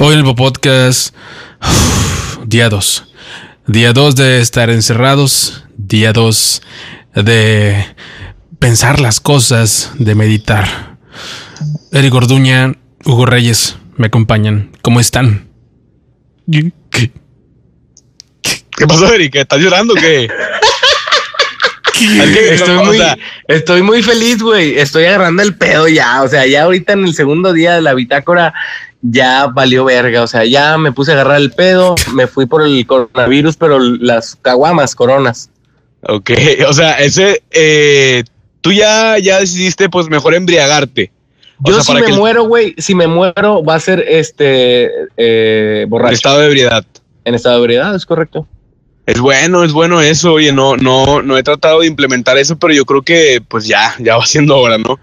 Hoy en el podcast, día 2. Día 2 de estar encerrados, día 2 de pensar las cosas, de meditar. Eric Gorduña, Hugo Reyes me acompañan. ¿Cómo están? ¿Qué, pasó, Eric? ¿Estás llorando o qué? estoy, muy, estoy muy feliz, güey. Estoy agarrando el pedo ya. O sea, ya ahorita en el segundo día de la bitácora ya valió verga. O sea, ya me puse a agarrar el pedo. Me fui por el coronavirus, pero las caguamas, coronas. Ok, o sea, ese, eh, tú ya, ya decidiste, pues mejor embriagarte. Yo si me muero, güey, si me muero va a ser este eh, borracho. En estado de ebriedad. En estado de ebriedad, es correcto. Es bueno, es bueno eso. Oye, no, no, no he tratado de implementar eso, pero yo creo que pues ya, ya va siendo hora, ¿no?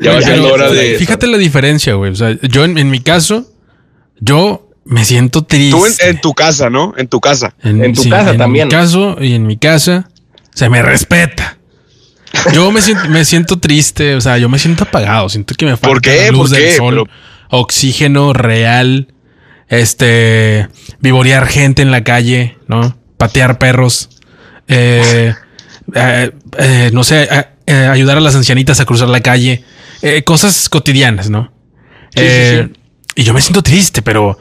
Ya va siendo hora de. Fíjate la diferencia, güey. O sea, yo en, mi caso, yo me siento triste. Tú en, tu casa, ¿no? En tu casa. En, tu casa también. En mi caso y en mi casa se me respeta. Yo me siento, me siento triste, o sea, yo me siento apagado, siento que me falta ¿Por qué? luz ¿Por del sol, oxígeno real, este, vivorear gente en la calle, ¿no? Patear perros, eh, eh, eh, no sé, ayudar a las ancianitas a cruzar la calle, cosas cotidianas, ¿no? Y yo me siento triste, pero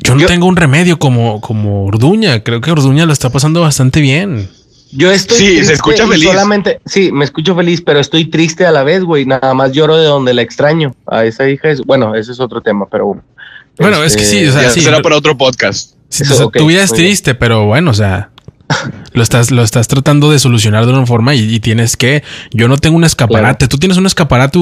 yo no tengo un remedio como, como Orduña. Creo que Orduña lo está pasando bastante bien. Yo estoy. Sí, se escucha feliz. Solamente, sí, me escucho feliz, pero estoy triste a la vez, güey. Nada más lloro de donde la extraño. A esa hija es. Bueno, ese es otro tema, pero bueno. Bueno, es que sí, o sea, sí, será para otro podcast. Tu vida es triste, pero bueno, o sea, lo estás, lo estás tratando de solucionar de una forma y, tienes que. Yo no tengo un escaparate. ¿Tú tienes un escaparate?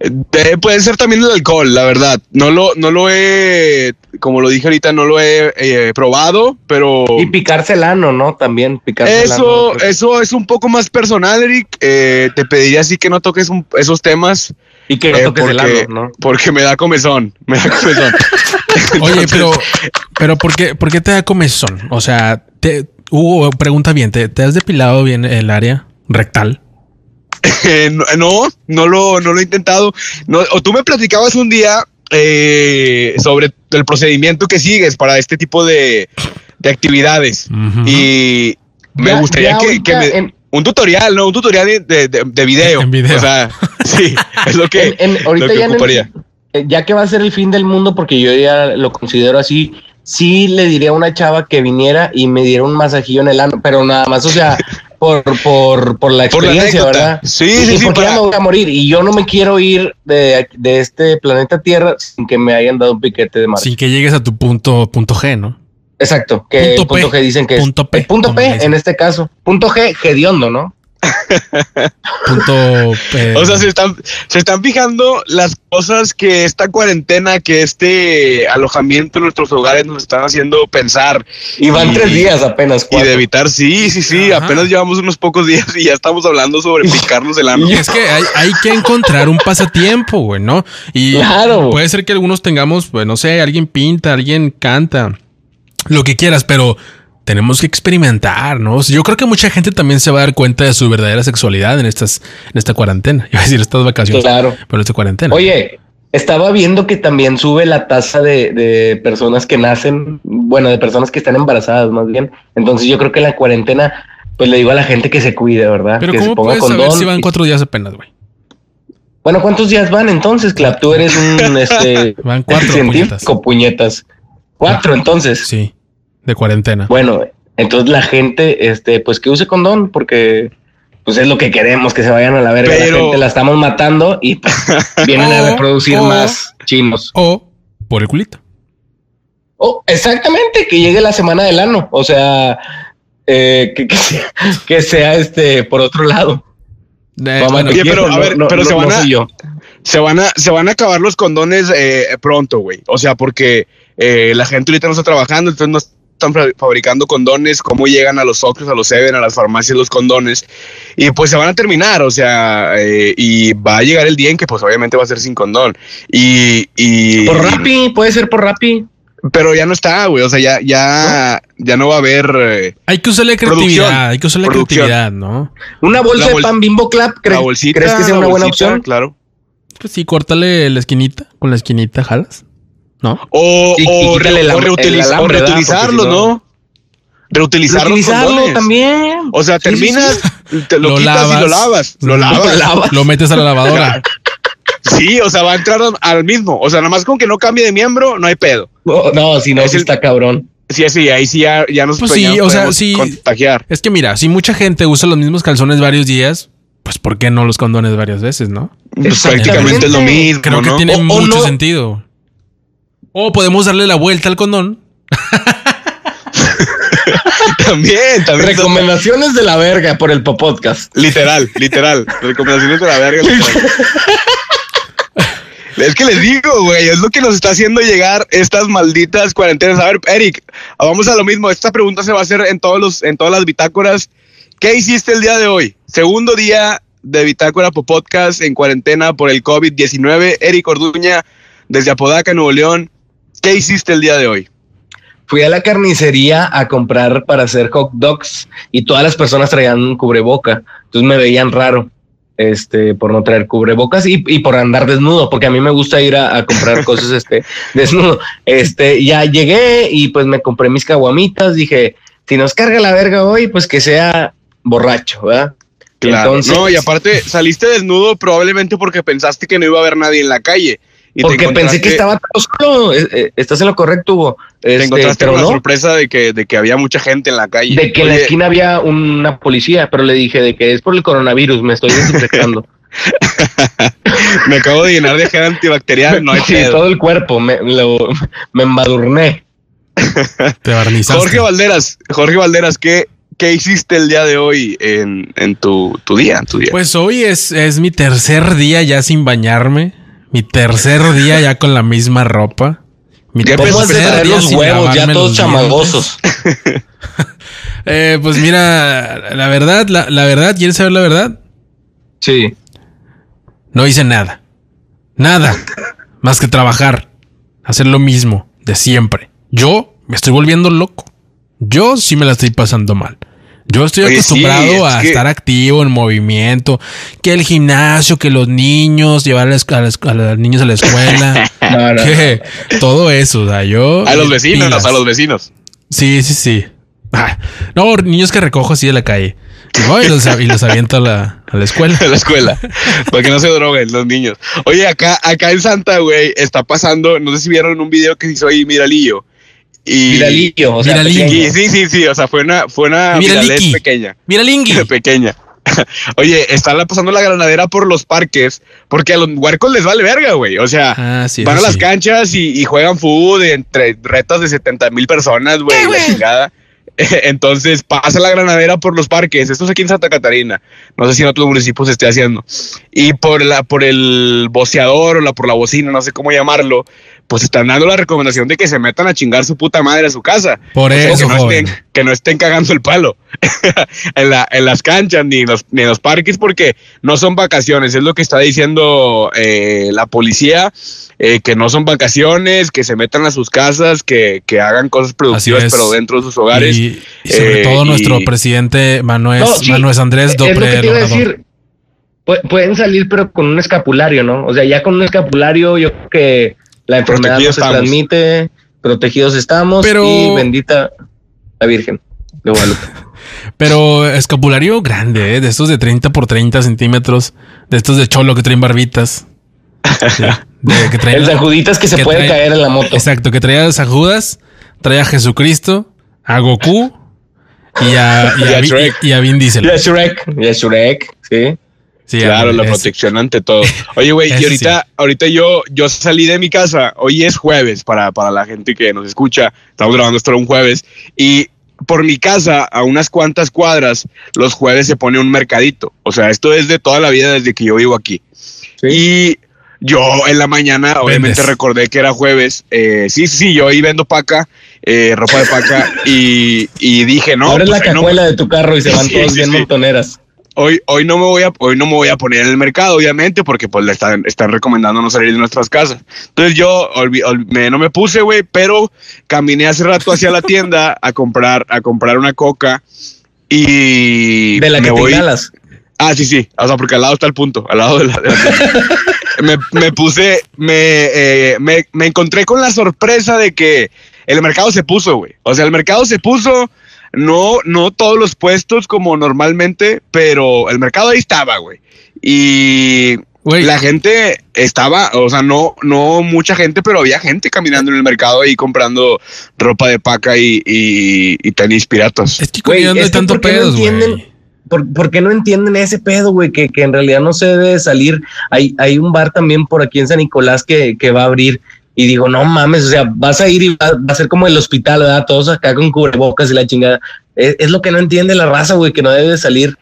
Eh, puede ser también el alcohol, la verdad. No lo, no lo he, como lo dije ahorita, no lo he eh, probado, pero. Y picarse el ano, ¿no? También picarse eso, el ano. Eso es un poco más personal, Eric. Eh, te pediría así que no toques esos temas. Y que no toques el ano, ¿no? Porque me da comezón. Me da comezón. Oye, pero, pero ¿por qué, ¿por qué te da comezón? O sea, te, Hugo, pregunta bien, ¿te, ¿te has depilado bien el área rectal? no, no lo, no lo he intentado. No, o tú me platicabas un día eh, sobre el procedimiento que sigues para este tipo de, de actividades. Y me gustaría que, me, un tutorial, ¿no? Un tutorial de, de, video. En video. O sea, sí, es lo que, ahorita ya ocuparía. Eh, ya que va a ser el fin del mundo, porque yo ya lo considero así, sí le diría a una chava que viniera y me diera un masajillo en el ano, pero nada más, o sea, por, por, la experiencia, ¿verdad? Sí, sí, sí. Porque ya me voy a morir y yo no me quiero ir de, este planeta Tierra sin que me hayan dado un piquete de mar. Sin que llegues a tu punto, punto G, ¿no? Exacto, que punto, punto G dicen que punto P, punto P en este caso. Punto G, hediondo, ¿no? Punto. O sea, se están, se están fijando las cosas que esta cuarentena, que este alojamiento en nuestros hogares nos están haciendo pensar. Y van tres días apenas. Y de evitar, sí, sí, sí. Apenas llevamos unos pocos días y ya estamos hablando sobre picarnos el ano. Y es que hay, que encontrar un pasatiempo, güey, ¿no? Y claro. puede ser que algunos tengamos, pues no sé, alguien pinta, alguien canta, lo que quieras, pero tenemos que experimentar, ¿no? Yo creo que mucha gente también se va a dar cuenta de su verdadera sexualidad en estas, en esta cuarentena. Iba a decir estas vacaciones. Claro. Pero esta cuarentena. Oye, estaba viendo que también sube la tasa de, personas que nacen, bueno, de personas que están embarazadas más bien. Entonces yo creo que la cuarentena, pues le digo a la gente que se cuide, ¿verdad? Pero que ¿cómo se ponga puedes saber si van cuatro días apenas, güey? Bueno, ¿cuántos días van entonces, Clap? Tú eres un este, van cuatro científico, puñetas. Cuatro, entonces. Sí de cuarentena. Bueno, entonces la gente, este, pues que use condón, porque pues es lo que queremos, que se vayan a la verga. La gente la estamos matando y pues, vienen a reproducir más chinos. O por el culito. Oh, exactamente, que llegue la semana del ano. O sea, eh, que, que, sea, este por otro lado. Eh, pero a ver, pero se van a, se van a, se van a acabar los condones eh, pronto, güey. O sea, porque la gente ahorita no está trabajando, entonces no están fabricando condones, cómo llegan a los Oxxos, a los Seven, a las farmacias los condones, y pues se van a terminar, o sea, eh, y va a llegar el día en que pues obviamente va a ser sin condón. Y... y por Rappi, puede ser por Rappi. Pero ya no está, güey, o sea, ya, ya, ¿No? ya no va a haber... Eh, hay que usarle creatividad, hay que usarle creatividad, ¿no? Una bolsa de pan Bimbo Club, ¿crees, ¿crees que sea una buena opción? Claro. Pues sí, córtale la esquinita, con la esquinita jalas. ¿No? O, o, reutilizarlo, ¿no? Reutilizarlo, también. O sea, terminas, Te lo, quitas y lo lavas. Lo lavas. Lo metes a la lavadora. Sí, o sea, va a entrar al mismo. O sea, nada más con que no cambie de miembro, no hay pedo. No, si no, es está cabrón. Sí, sí, ahí sí ya, ya nos pues sí, o sea, sí, contagiar. Es que mira, si mucha gente usa los mismos calzones varios días, pues ¿por qué no los condones varias veces, no? Pues prácticamente es lo mismo. Creo que tiene mucho sentido. O podemos darle la vuelta al condón. también, también. Recomendaciones de la verga por el podcast. Literal, literal. Recomendaciones de la verga. Es que les digo, güey, es lo que nos está haciendo llegar estas malditas cuarentenas. A ver, Eric, vamos a lo mismo. Esta pregunta se va a hacer en todos los, en todas las bitácoras. ¿Qué hiciste el día de hoy? Segundo día de Bitácora por Podcast en cuarentena por el COVID-19. Eric Orduña, desde Apodaca, Nuevo León. ¿Qué hiciste el día de hoy? Fui a la carnicería a comprar para hacer hot dogs y todas las personas traían un cubreboca. Entonces me veían raro este, por no traer cubrebocas y, y, por andar desnudo, porque a mí me gusta ir a, comprar cosas este, desnudo. Este, ya llegué y pues me compré mis caguamitas, dije, si nos carga la verga hoy, pues que sea borracho, ¿verdad? Claro, no, y aparte saliste desnudo probablemente porque pensaste que no iba a haber nadie en la calle. Porque pensé que estaba todo solo. Eh, eh, estás en lo correcto, Hugo. Te este, encontraste con la sorpresa de que, de que había mucha gente en la calle. De que en la esquina había una policía, pero le dije de que es por el coronavirus, me estoy desinfectando. me acabo de llenar de gel antibacterial, no hay sí, todo el cuerpo, me, me embadurné. Te barnizaste. Jorge Valderas, Jorge Valderas, ¿qué, ¿Qué hiciste el día de hoy en, en tu, tu, día, tu día? Pues hoy es, es mi tercer día ya sin bañarme. Mi tercer día ya con la misma ropa. Mi ¿Qué tercer día los huevos ya todos chamagosos? eh, pues mira, la verdad, la, la verdad, ¿quieres saber la verdad? Sí. No hice nada. Nada. más que trabajar. Hacer lo mismo de siempre. Yo me estoy volviendo loco. Yo sí me la estoy pasando mal. Yo estoy acostumbrado a estar activo en movimiento, que el gimnasio, que los niños, llevar a, los niños a la escuela, que todo eso, o sea, yo... A los vecinos, a los vecinos. Sí, sí, sí. Ah, no, niños que recojo así de la calle. Y, los, aviento a la, a la escuela. A la escuela. Para que no se droguen los niños. Oye, acá, acá en Santa, güey, está pasando, no sé si vieron un video que hizo ahí Miralillo y viralillo, o sea, Sí, sí, sí, o sea, fue una, fue una pequeña. Miralingui. pequeña. Oye, están pasando la granadera por los parques porque a los huercos les vale verga, güey. O sea, ah, van a las canchas y, juegan fútbol entre retas de 70 mil personas, güey, la chingada. Entonces pasa la granadera por los parques. Esto es aquí en Santa Catarina. No sé si en otros municipios se esté haciendo. Y por la, por el boceador o la, por la bocina, no sé cómo llamarlo, pues están dando la recomendación de que se metan a chingar su puta madre a su casa. Por eso. Que no, estén, que no, estén, cagando el palo en, la, en, las canchas ni en, los, ni en los parques porque no son vacaciones. Es lo que está diciendo eh, la policía. Eh, que no son vacaciones, que se metan a sus casas, que, que hagan cosas productivas, pero dentro de sus hogares. Y, sobre todo eh, nuestro presidente Manuel, Manuel Andrés decir, pueden salir, pero con un escapulario, ¿no? O sea, ya con un escapulario, yo creo que la enfermedad no se transmite, protegidos estamos y bendita la Virgen de Guadalupe. Pero escapulario grande, ¿eh? de estos de 30 por 30 centímetros, de estos de cholo que traen barbitas. De, que traen, el sajuditas que se puede caer en la moto. Exacto, que traía las sajudas, traía a Jesucristo, a Goku y a, y, a, y a, Vin Diesel. Y a Shrek, y a Shrek, sí claro, la protección ante todo. Oye, güey, y ahorita, ahorita yo, yo salí de mi casa, hoy es jueves para, para la gente que nos escucha, estamos grabando esto un jueves, y por mi casa, a unas cuantas cuadras, los jueves se pone un mercadito. O sea, esto es de toda la vida desde que yo vivo aquí. Y yo en la mañana, obviamente recordé que era jueves. Eh, sí, sí, yo ahí vendo paca, eh, ropa de paca, y, y dije, no. Ahora es la pues, cajuela de tu carro y se van todos bien montoneras hoy, hoy, no me voy a, hoy no me voy a poner en el mercado, obviamente, porque pues le están, están recomendando no salir de nuestras casas. Entonces yo no me puse, güey, pero caminé hace rato hacia la tienda a comprar, a comprar una coca y... De la que voy... te Ah, sí, sí. O sea, porque al lado está el punto, al lado de la... me, puse, eh, me, me, encontré con la sorpresa de que el mercado se puso, güey. O sea, el mercado se puso, no, no todos los puestos como normalmente, pero el mercado ahí estaba, güey. Y la gente estaba, o sea, no, no mucha gente, pero había gente caminando en el mercado ahí comprando ropa de paca y, y, tenis piratas. Es que, güey, es tanto pedos, güey. ¿Por, qué no entienden ese pedo, güey? Que, en realidad no se debe salir. Hay, hay un bar también por aquí en San Nicolás que, va a abrir. Y digo, no mames, o sea, vas a ir y va, a ser como el hospital, ¿verdad? Todos acá con cubrebocas y la chingada. Es, lo que no entiende la raza, güey, que no debe salir.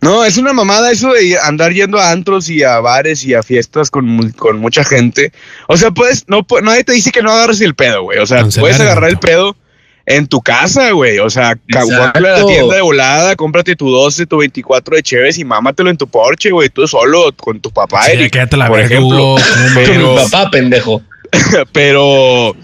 No, es una mamada eso de andar yendo a antros y a bares y a fiestas con, con mucha gente. O sea, puedes, no, nadie te dice que no agarres el pedo, güey. O sea, puedes agarrar el pedo en tu casa, güey. O sea, a la tienda de volada, cómprate tu 12, tu 24 de Cheves y mámatelo en tu Porsche, güey. Tú solo con tu papá, sí, quédate la por ejemplo. Con mi papá, pendejo. pero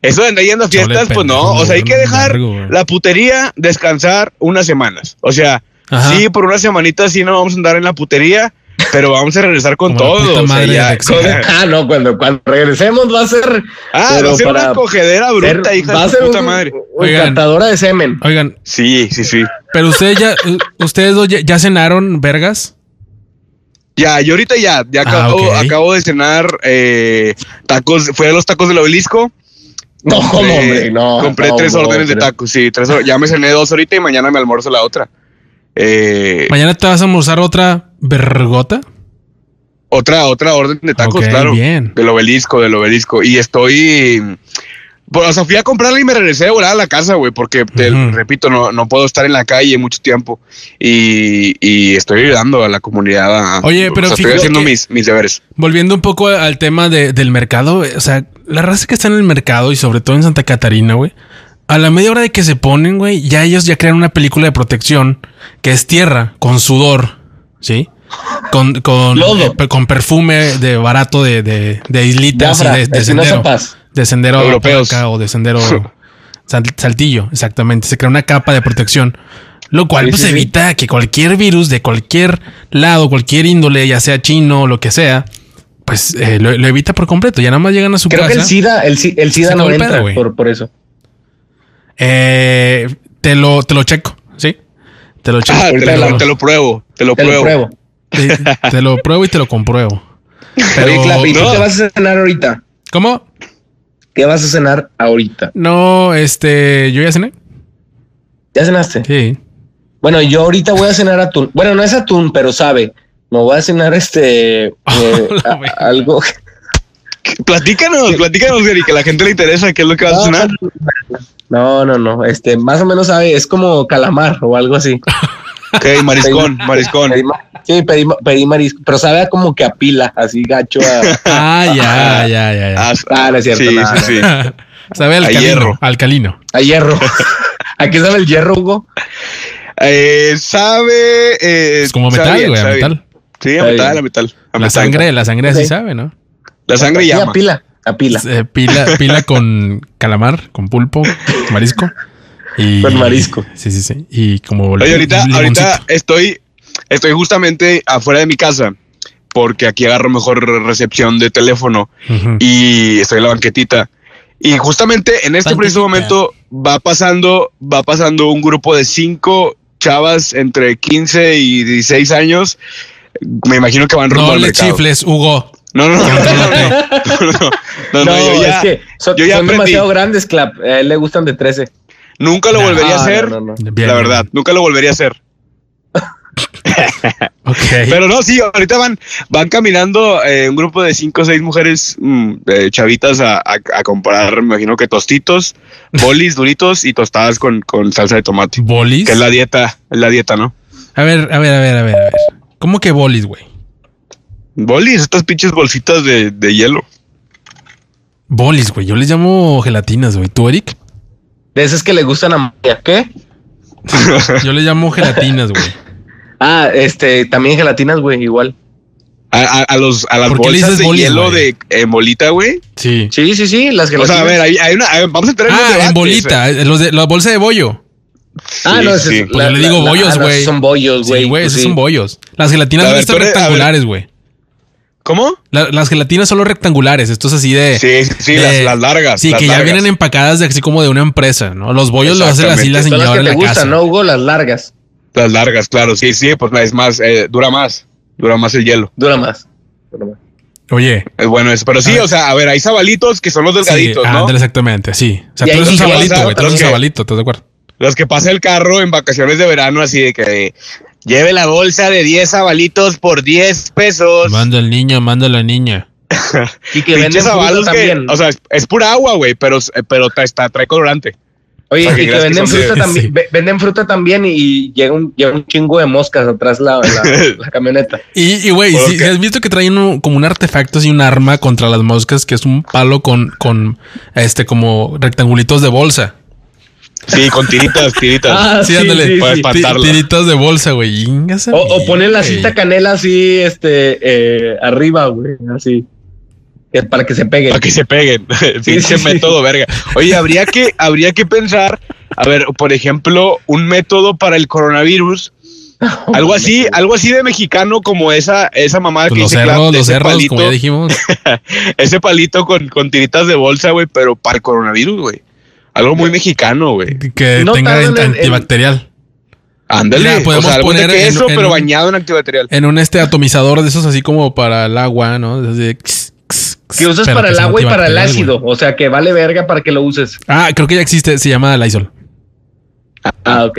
eso de andar yendo a fiestas, pues no. O sea, hay que dejar la putería descansar unas semanas. O sea, sí, por una semanita sí no vamos a andar en la putería pero vamos a regresar con todo. ah, no, cuando, cuando regresemos va a ser. Ah, va a ser una cogedera bruta, hija va a ser puta un, madre. Encantadora de semen. Oigan. Sí, sí, sí. Pero ustedes ya, ustedes dos ya, cenaron vergas. Ya, yo ahorita ya, ya ah, acabo, acabo de cenar eh, tacos, fue a los tacos del obelisco. No, hombre, no. Compré tres órdenes de tacos, sí, tres, ya me cené dos ahorita y mañana me almuerzo la otra. Eh, ¿Mañana te vas a almorzar otra vergota? Otra, otra orden de tacos, claro. Bien. Del obelisco, del obelisco. Y estoy. Bueno, o sea, fui a comprarla y me regresé a volar a la casa, güey, porque te repito, no, no puedo estar en la calle mucho tiempo y, y estoy ayudando a la comunidad. Oye, pero estoy haciendo mis, mis deberes. Volviendo un poco al tema del mercado, o sea, la raza que está en el mercado y sobre todo en Santa Catarina, güey, a la media hora de que se ponen, güey, ya ellos ya crean una película de protección que es tierra con sudor, ¿sí? Con, con, eh, con perfume de barato de, de, de islitas y de, de sendero. De sendero europeos o de sendero saltillo, exactamente. Se crea una capa de protección. Lo cual pues evita que cualquier virus de cualquier lado, cualquier índole, ya sea chino o lo que sea, pues eh, lo, evita por completo. Ya nada más llegan a su casa. Creo que el SIDA, el, SIDA no entra por, por eso. Eh, te lo, te lo checo, ¿sí? Te lo checo. Ah, te, lo, te, lo, pruebo, te lo pruebo. Te, lo pruebo y te lo compruebo. Pero, ¿y tú qué vas a cenar ahorita? ¿Cómo? ¿Qué vas a cenar ahorita? No, este, yo ya cené. ¿Ya cenaste? Sí. Bueno, yo ahorita voy a cenar atún. Bueno, no es atún, pero sabe. Me voy a cenar este eh, algo. Platícanos, platícanos, Gary, que a la gente le interesa qué es lo que vas a cenar. No, no, no. Este, más o menos sabe, es como calamar o algo así. Ok, mariscón, mariscón. sí, pedí, marisco, pero sabe como que a pila, así gacho. ah, ya, ya, ya, ya. Ah, no es cierto. Sí, sí, sí. Sabe alcalino, a hierro. alcalino. A hierro. ¿A qué sabe el hierro, Hugo? Eh, sabe. Eh, es como metal, güey, a metal. Sí, a metal, a metal. la sangre, la sangre así sabe, ¿no? La sangre llama. a pila. A pila. Eh, pila, pila con calamar, con pulpo, marisco. Y, con marisco. Sí, sí, sí. Y como. Oye, ahorita, ahorita estoy, estoy justamente afuera de mi casa porque aquí agarro mejor recepción de teléfono y estoy en la banquetita. Y justamente en este preciso momento va pasando, va pasando un grupo de cinco chavas entre 15 y 16 años. Me imagino que van rumbo no al le chifles, Hugo. No, no, no. no, no, no, yo ya, es que son, yo ya son demasiado grandes, Clap. A él le gustan de 13. Nunca lo volvería a hacer. la verdad, nunca lo volvería a hacer. okay. Pero no, sí, ahorita van, van caminando eh, un grupo de cinco o seis mujeres mm, chavitas a, a, comprar, me imagino que tostitos, bolis duritos y tostadas con, con salsa de tomate. ¿Bolis? Que es la dieta, es la dieta, ¿no? A ver, a ver, a ver, a ver, a ver. ¿Cómo que bolis, güey? Bolis, estas pinches bolsitas de, de hielo. Bolis, güey. Yo les llamo gelatinas, güey. ¿Tú, Eric? De esas que le gustan a María. ¿Qué? Yo les llamo gelatinas, güey. Ah, este, también gelatinas, güey, igual. A, a, los, a las bolsas de hielo de en bolita, güey. Sí. Sí, sí, sí, las gelatinas. O sea, a ver, hay, hay una, vamos a entrar en Ah, en bolita, los de, la bolsa de bollo. ah, no, sí. Pues le digo bollos, güey. son bollos, güey. Sí, güey, esos son bollos. Las gelatinas deben estar rectangulares, güey. ¿Cómo? las gelatinas son los rectangulares, estos así de. Sí, sí, las, largas. Sí, que ya vienen empacadas de así como de una empresa, ¿no? Los bollos lo hacen así la señora. Son las que te gustan, ¿no, Hugo? Las largas. Las largas, claro. Sí, sí, pues es más, eh, dura más. Dura más el hielo. Dura más. Dura más. Oye. Es bueno eso. Pero sí, ah. o sea, a ver, hay sabalitos que son los delgaditos, ¿no? exactamente, sí. O sea, tú eres un sabalito, güey. Tú eres un sabalito, ¿estás de acuerdo? Los que pasa el carro en vacaciones de verano, así de que Lleve la bolsa de 10 sabalitos por 10 pesos. Manda el niño, manda la niña. y que venden fruta también. O sea, es, pura agua, güey, pero, pero está, trae colorante. Oye, y que venden fruta también, venden fruta también y llega un, llega un chingo de moscas atrás la, la, camioneta. Y, güey, si, has visto que traen como un artefacto así, un arma contra las moscas, que es un palo con, con este como rectangulitos de bolsa. Sí, con tiritas, tiritas. Ah, sí, ándale. para Tiritas de bolsa, güey. O, o poner la cinta canela así, este, eh, arriba, güey, así. Para que se peguen. Para que se peguen. Sí, Pinche método, verga. Oye, habría que, habría que pensar, a ver, por ejemplo, un método para el coronavirus. algo así, algo así de mexicano como esa, esa mamada pues que los cerros, los cerros, como ya dijimos. ese palito con, con tiritas de bolsa, güey, pero para el coronavirus, güey. Algo muy mexicano, güey. Que tenga antibacterial. Ándale, podemos poner eso, pero bañado en antibacterial. En un este atomizador de esos así como para el agua, ¿no? que usas para el agua y para el ácido. O sea, que vale verga para que lo uses. Ah, creo que ya existe. Se llama Lysol. Ah, ok.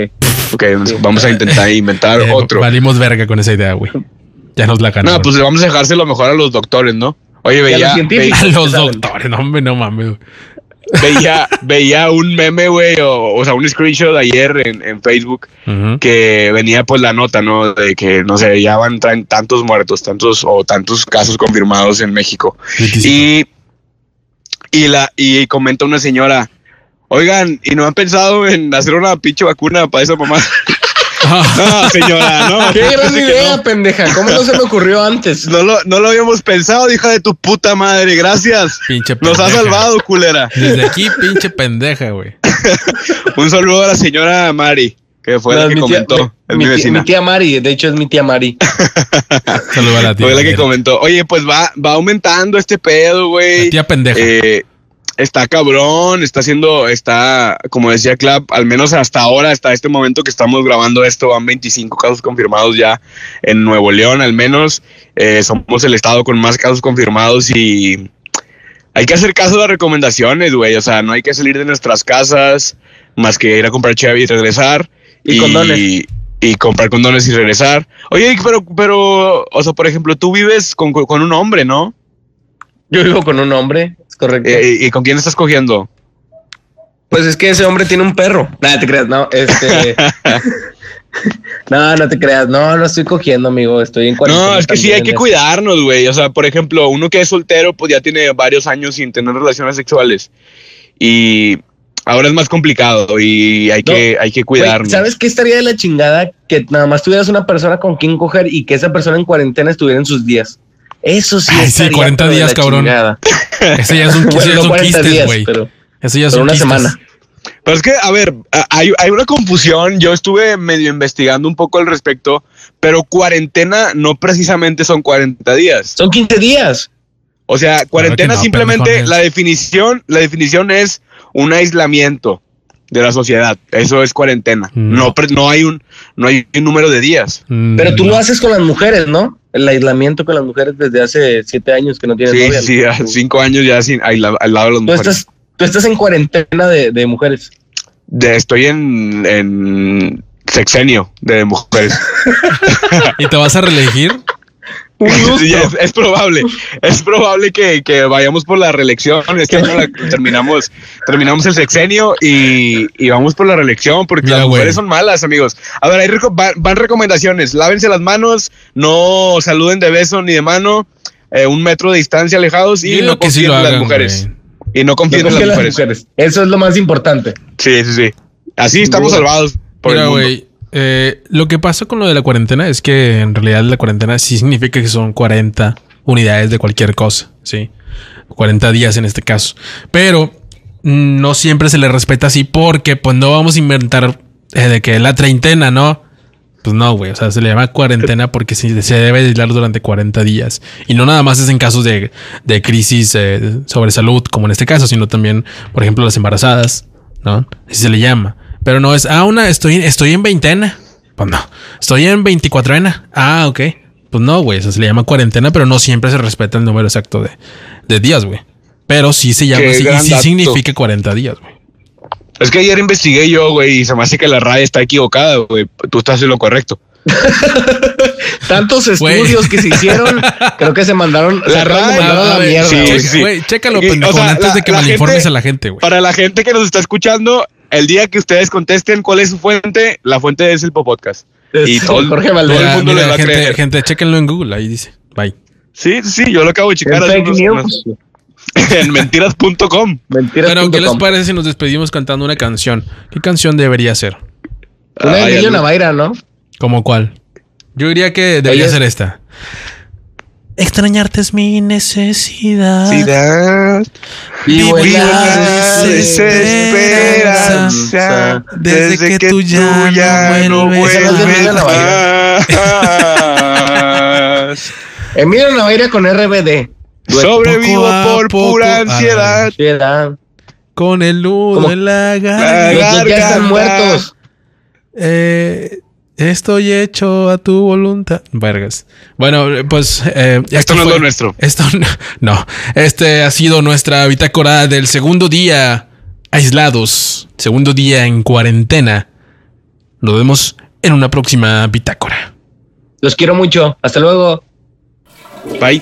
Ok, vamos a intentar inventar eh, otro. Valimos verga con esa idea, güey. Ya nos la ganamos. No, pues vamos a dejárselo mejor a los doctores, ¿no? Oye, veía. A los, doctores, no, hombre, no mames veía, veía un meme, güey, o, o, sea, un screenshot ayer en, en Facebook que venía pues la nota, ¿no? De que, no sé, ya van, traen tantos muertos, tantos o tantos casos confirmados en México. Y, y, la, y comenta una señora, oigan, ¿y no han pensado en hacer una pinche vacuna para esa mamá? No, señora, no. Qué gran idea, pendeja. ¿Cómo no se me ocurrió antes? No lo, no lo habíamos pensado, hija de tu puta madre. Gracias. Pinche Nos ha salvado, culera. Desde aquí, pinche pendeja, güey. Un saludo a la señora Mari, que fue la que comentó. es mi, vecina. mi, tía Mari, de hecho es mi tía Mari. Saludos a la tía. Fue la que comentó. Oye, pues va, va aumentando este pedo, güey. tía pendeja. Eh, está cabrón, está haciendo, está, como decía Clap, al menos hasta ahora, hasta este momento que estamos grabando esto, van 25 casos confirmados ya en Nuevo León, al menos. Eh, somos el estado con más casos confirmados y hay que hacer caso a las recomendaciones, güey. O sea, no hay que salir de nuestras casas más que ir a comprar Chevy y regresar. Y, condones. Y, comprar condones y regresar. Oye, pero, pero, o sea, por ejemplo, tú vives con, con un hombre, ¿no? Yo vivo con un hombre correcto. Eh, ¿Y con quién estás cogiendo? Pues es que ese hombre tiene un perro. Nada, te creas, no, este. no, no te creas, no, no estoy cogiendo, amigo, estoy en No, es que sí hay que cuidarnos, güey. O sea, por ejemplo, uno que es soltero, pues ya tiene varios años sin tener relaciones sexuales. Y ahora es más complicado y hay que, hay que cuidarnos. ¿Sabes qué estaría de la chingada? Que nada más tuvieras una persona con quien coger y que esa persona en cuarentena estuviera en sus días. Eso sí. Ay, sí, 40 días, cabrón. Ese ya es un, quiste, güey. Eso ya es una semana. Pero es que, a ver, hay, hay, una confusión. Yo estuve medio investigando un poco al respecto, pero cuarentena no precisamente son 40 días. Son 15 días. O sea, cuarentena simplemente la definición, la definición es un aislamiento de la sociedad. Eso es cuarentena. No, no hay un, no hay un número de días. Mm, Pero tú lo haces con las mujeres, ¿no? El aislamiento con las mujeres desde hace siete años que no tienes sí, novia. Sí, cinco años ya sin, al, lado de las ¿Tú mujeres. Estás, tú estás en cuarentena de, de mujeres. De, estoy en, en sexenio de mujeres. ¿Y te vas a reelegir? Es, probable, es probable que, vayamos por la reelección. Este terminamos, terminamos el sexenio y, vamos por la reelección porque las mujeres son malas, amigos. A ver, van, recomendaciones. Lávense las manos, no saluden de beso ni de mano, eh, un metro de distancia alejados y no confíen en las mujeres. Y no confíen en las, mujeres. Eso es lo más importante. Sí, sí, sí. Así estamos salvados. Por el eh, lo que pasa con lo de la cuarentena es que en realidad la cuarentena sí significa que son 40 unidades de cualquier cosa, ¿sí? 40 días en este caso. Pero no siempre se le respeta así porque pues no vamos a inventar eh, de que la treintena, ¿no? Pues no, güey. O sea, se le llama cuarentena porque se, debe aislar durante 40 días. Y no nada más es en casos de, crisis eh, sobre salud, como en este caso, sino también, por ejemplo, las embarazadas, ¿no? Así se le llama. Pero no es, ah, una, estoy, estoy en veintena. Pues no. Estoy en veinticuatroena. Ah, ok. Pues no, güey. Eso se le llama cuarentena, pero no siempre se respeta el número exacto de, de días, güey. Pero sí se llama así y sí significa 40 días, güey. Es que ayer investigué yo, güey, y se me hace que la RAE está equivocada, güey. Tú estás en lo correcto. Tantos estudios que se hicieron, creo que se mandaron la RAE la mierda. Sí, sí, Güey, chécalo, pendejo, antes de que malinformes a la gente, güey. Para la gente que nos está escuchando, el día que ustedes contesten cuál es su fuente, la fuente es el Podcast. y todo, Jorge todo, el mundo le va gente, a creer. Gente, chéquenlo en Google, ahí dice. Bye. Sí, sí, yo lo acabo de checar. Fake news. en mentiras.com. bueno, ¿qué les parece si nos despedimos cantando una canción? ¿Qué canción debería ser? Una de Navaira, ¿no? ¿Como cuál? Yo diría que debería ser esta. Extrañarte es mi necesidad. Necesidad. Vivo en la desesperanza desde, que, tú ya, no vuelves. Emilio Navaira con RBD. Sobrevivo por pura ansiedad. Con el nudo en la garganta. Los ya están muertos. Eh, estoy hecho a tu voluntad. Vergas. Bueno, pues. Eh, esto no es lo nuestro. Esto no, Este ha sido nuestra bitácora del segundo día aislados. Segundo día en cuarentena. Nos vemos en una próxima bitácora. Los quiero mucho. Hasta luego. Bye.